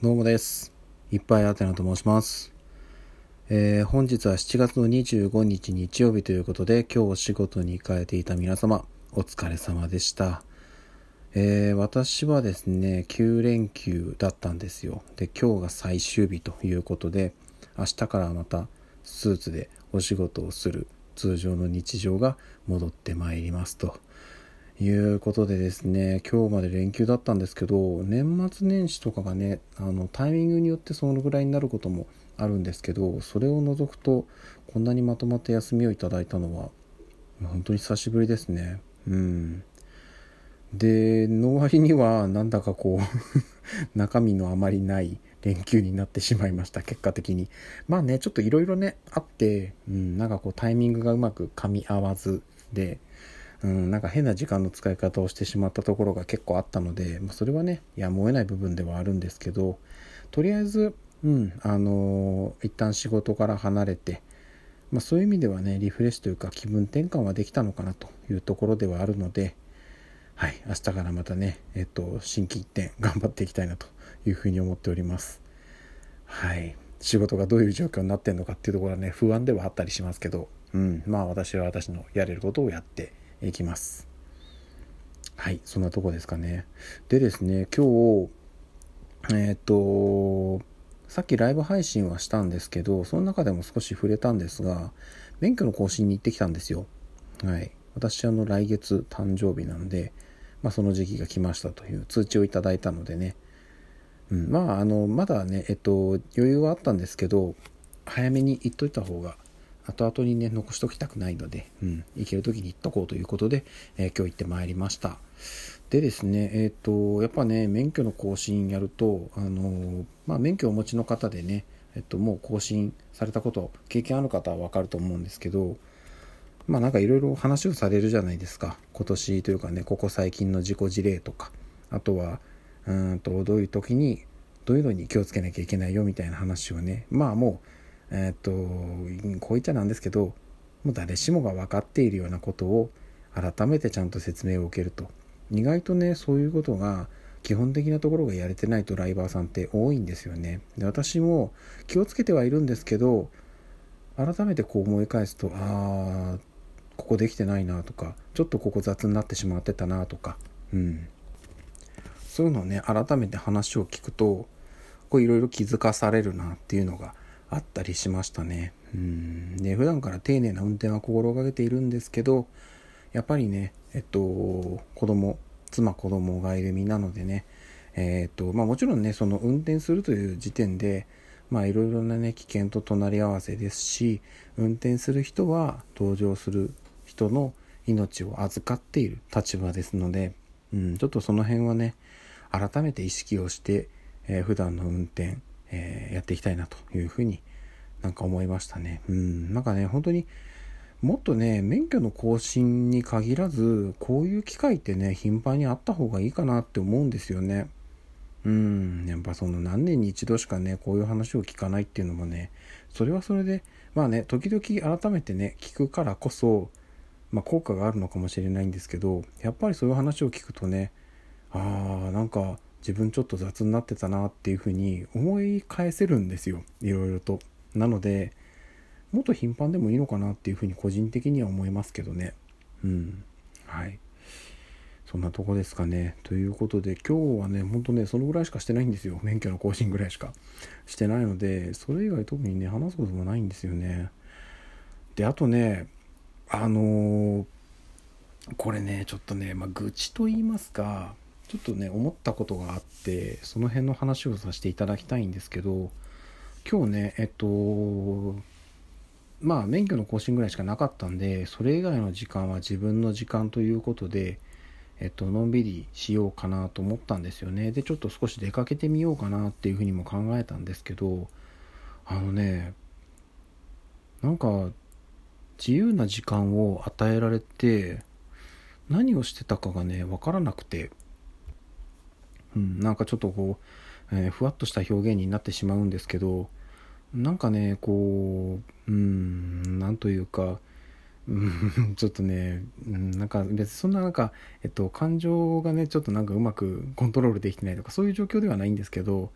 どうもです。いっぱいあてなと申します。えー本日は7月の25日日曜日ということで、今日お仕事に行かれていた皆様、お疲れ様でした。えー私はですね、9連休だったんですよ。で、今日が最終日ということで、明日からまたスーツでお仕事をする通常の日常が戻ってまいりますと。いうことでですね今日まで連休だったんですけど年末年始とかがねあのタイミングによってそのぐらいになることもあるんですけどそれを除くとこんなにまとまった休みをいただいたのは本当に久しぶりですね。うん。での割にはなんだかこう 中身のあまりない連休になってしまいました結果的に。まあねちょっといろいろねあって、うん、なんかこうタイミングがうまく噛み合わずでうん、なんか変な時間の使い方をしてしまったところが結構あったので、まあ、それはねやむを得ない部分ではあるんですけどとりあえず、うんあの一旦仕事から離れて、まあ、そういう意味ではねリフレッシュというか気分転換はできたのかなというところではあるので、はい、明日からまたね、えっと、心機一転頑張っていきたいなというふうに思っております。はい仕事がどういう状況になってるのかっていうところはね不安ではあったりしますけど、うん、まあ私は私のやれることをやっていきます。はいそんなとこですかね。でですね今日えっ、とさっきライブ配信はしたんですけどその中でも少し触れたんですが免許の更新に行ってきたんですよ。はい。私あの来月誕生日なんで、まあ、その時期が来ましたという通知をいただいたのでね。うん、まああのまだねえっと余裕はあったんですけど早めに行っといた方が後々にね残しときたくないので、うん、行ける時に行っとこうということで、えー今日行ってまいりました。でですねえっ、とやっぱね免許の更新やるとあのまあ免許をお持ちの方でねえっともう更新されたこと経験ある方は分かると思うんですけどまあなんかいろいろ話をされるじゃないですか。今年というかねここ最近の事故事例とか。あとはうんとどういう時にどういうのに気をつけなきゃいけないよみたいな話をね。まあもうえーっとこう言っちゃなんですけどもう誰しもが分かっているようなことを改めてちゃんと説明を受けると。意外とねそういうことが基本的なところがやれてないドライバーさんって多いんですよね。で私も気をつけてはいるんですけど改めてこう思い返すとああここできてないなとかちょっとここ雑になってしまってたなとか。うん。そういうのをね改めて話を聞くとこういろいろ気づかされるなっていうのがあったりしましたね。うん。で普段から丁寧な運転は心がけているんですけどやっぱりねえっと子供妻子供がいる身なのでねえっとまあもちろんねその運転するという時点でまあいろいろなね危険と隣り合わせですし運転する人は同乗する人の命を預かっている立場ですので、うん、ちょっとその辺はね改めて意識をして、えー普段の運転、えーやっていきたいなというふうになんか思いましたね。うん、なんかね本当にもっとね免許の更新に限らずこういう機会ってね頻繁にあった方がいいかなって思うんですよね。うんやっぱその何年に一度しかねこういう話を聞かないっていうのもねそれはそれでまあね時々改めてね聞くからこそ、まあ、効果があるのかもしれないんですけどやっぱりそういう話を聞くとねあーなんか自分ちょっと雑になってたなっていうふうに思い返せるんですよいろいろと。なのでもっと頻繁でもいいのかなっていうふうに個人的には思いますけどね。うん。はい。そんなとこですかね。ということで今日はね、ほんとね、そのぐらいしかしてないんですよ。免許の更新ぐらいしかしてないので、それ以外特にね、話すこともないんですよね。で、あとね、あのーこれね、ちょっとね、まあ、愚痴と言いますか、ちょっとね、思ったことがあって、その辺の話をさせていただきたいんですけど、今日ね、えっと、まあ免許の更新ぐらいしかなかったんでそれ以外の時間は自分の時間ということでえっとのんびりしようかなと思ったんですよね。でちょっと少し出かけてみようかなっていうふうにも考えたんですけどあのねなんか自由な時間を与えられて何をしてたかがね分からなくて。うんなんかちょっとこう、えーふわっとした表現になってしまうんですけどなんかねこううんなんというかちょっとね、うんなんか別にそんななんか、えっと、感情がねちょっとなんかうまくコントロールできてないとかそういう状況ではないんですけど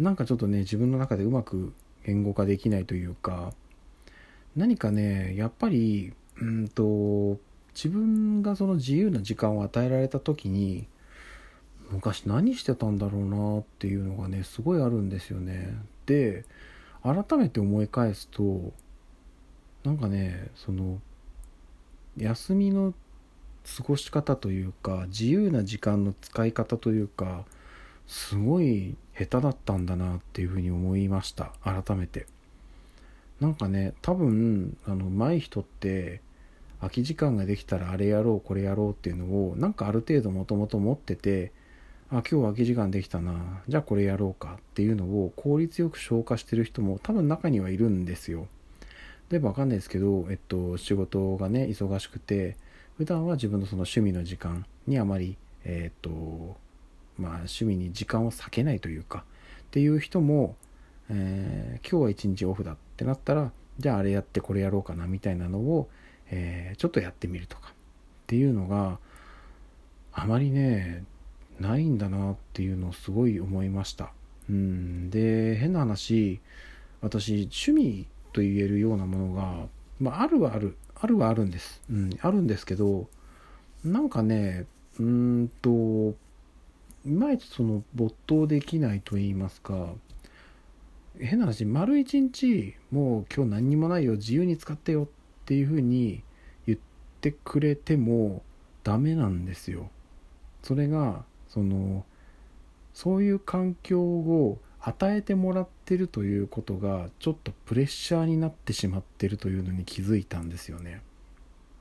なんかちょっとね自分の中でうまく言語化できないというか何かねやっぱりうんと自分がその自由な時間を与えられた時に昔何してたんだろうなっていうのがねすごいあるんですよね。で改めて思い返すとなんかねその休みの過ごし方というか自由な時間の使い方というかすごい下手だったんだなっていうふうに思いました。改めて。なんかね多分あの上手い人って空き時間ができたらあれやろうこれやろうっていうのをなんかある程度もともと持っててあ今日空き時間できたな。じゃあこれやろうかっていうのを効率よく消化してる人も多分中にはいるんですよ。例えばわかんないですけど、えっと、仕事がね忙しくて普段は自分のその趣味の時間にあまりえっとまあ趣味に時間を割けないというかっていう人も、えー、今日は一日オフだってなったらじゃああれやってこれやろうかなみたいなのを、えー、ちょっとやってみるとかっていうのがあまりねないんだなっていうのをすごい思いました。うん。で変な話私趣味と言えるようなものが、まあ、あるはあるあるはあるんです、うん、あるんですけどなんかねうんといまいちその没頭できないと言いますか変な話丸一日もう今日何にもないよ自由に使ってよっていうふうに言ってくれてもダメなんですよ。それがそのそういう環境を与えてもらってるということがちょっとプレッシャーになってしまってるというのに気づいたんですよね。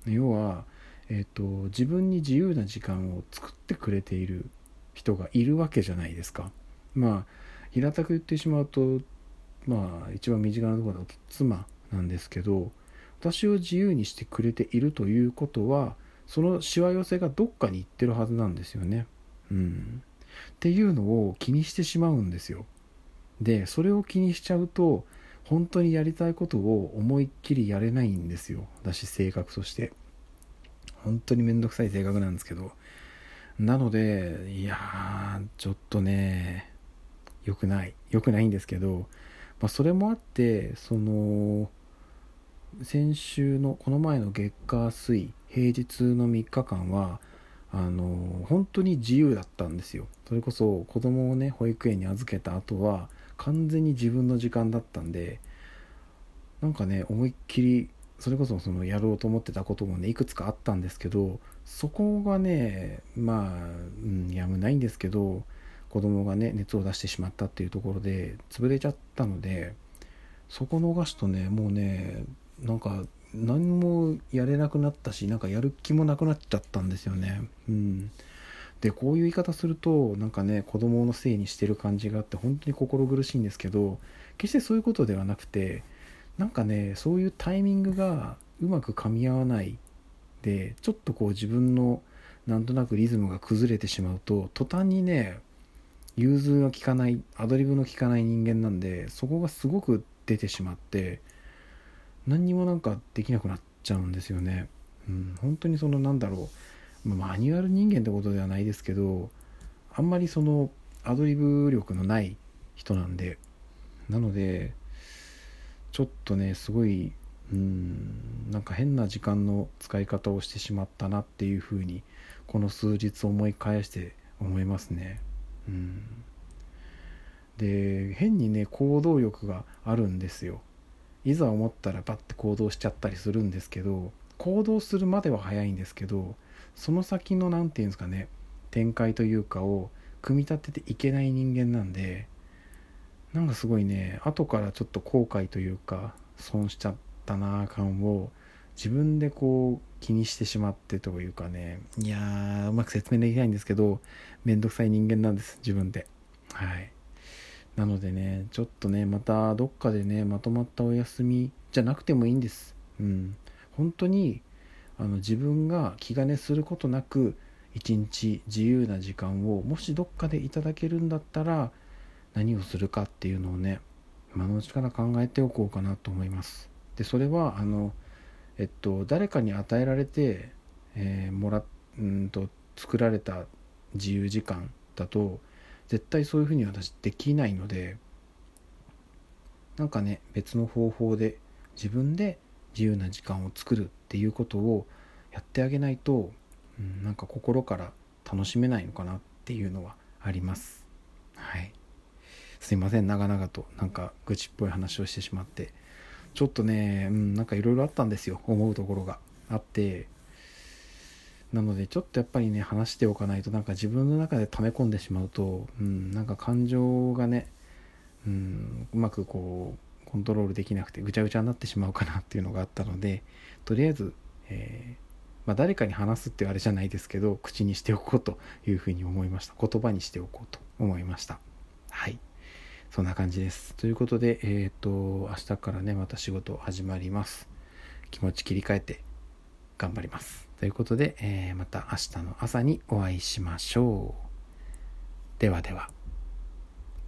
要は、えーと、自分に自由な時間を作ってくれている人がいるわけじゃないですか。まあ平たく言ってしまうとまあ一番身近なところだと妻なんですけど私を自由にしてくれているということはそのしわ寄せがどっかに行ってるはずなんですよね。うん、っていうのを気にしてしまうんですよ。でそれを気にしちゃうと本当にやりたいことを思いっきりやれないんですよ。私性格として。本当にめんどくさい性格なんですけど。なのでいやーちょっとね良くない。良くないんですけど、まあ、それもあってその先週のこの前の月火水平日の3日間はあの本当に自由だったんですよ。それこそ子供をね保育園に預けた後は完全に自分の時間だったんでなんかね思いっきりそれこそそのやろうと思ってたこともねいくつかあったんですけどそこがねまあ、うん、やむないんですけど子供がね熱を出してしまったっていうところで潰れちゃったのでそこ逃すとねもうねなんか何もやれなくなったしなんかやる気もなくなっちゃったんですよね。うん。でこういう言い方するとなんかね子供のせいにしてる感じがあって本当に心苦しいんですけど決してそういうことではなくてなんかねそういうタイミングがうまく噛み合わない。でちょっとこう自分のなんとなくリズムが崩れてしまうと途端にね融通が利かないアドリブの利かない人間なんでそこがすごく出てしまって何にもなんかできなくなっちゃうんですよね。うん、本当にそのなんだろう、マニュアル人間ってことではないですけどあんまりそのアドリブ力のない人なんでなのでちょっとねすごいうんなんか変な時間の使い方をしてしまったなっていうふうにこの数日思い返して思いますね。うんで変にね行動力があるんですよいざ思ったらバッて行動しちゃったりするんですけど行動するまでは早いんですけどその先の何て言うんですかね展開というかを組み立てていけない人間なんでなんかすごいね後からちょっと後悔というか損しちゃったなあ感を自分でこう気にしてしまってというかねいやーうまく説明できないんですけどめんどくさい人間なんです自分で。はい。なのでね、ちょっとね、またどっかでね、まとまったお休みじゃなくてもいいんです。うん。本当に、あの、自分が気兼ねすることなく、一日自由な時間を、もしどっかでいただけるんだったら、何をするかっていうのをね、今のうちから考えておこうかなと思います。で、それは、あの、えっと、誰かに与えられて、えー、もら、うんと、作られた自由時間だと、絶対そういうふうに私できないのでなんかね別の方法で自分で自由な時間を作るっていうことをやってあげないと、うん、なんか心から楽しめないのかなっていうのはあります。はい。すいません。長々となんか愚痴っぽい話をしてしまって。ちょっとね、うん、なんかいろいろあったんですよ。思うところがあって。なのでちょっとやっぱりね話しておかないとなんか自分の中で溜め込んでしまうと、うん、なんか感情がね、うん、うまくこうコントロールできなくてぐちゃぐちゃになってしまうかなっていうのがあったのでとりあえず、えー、まあ、誰かに話すっていうあれじゃないですけど口にしておこうというふうに思いました。言葉にしておこうと思いました。はい。そんな感じです。ということでえっ、ー、と明日からねまた仕事始まります。気持ち切り替えて頑張ります。ということで、えー、また明日の朝にお会いしましょう。ではでは。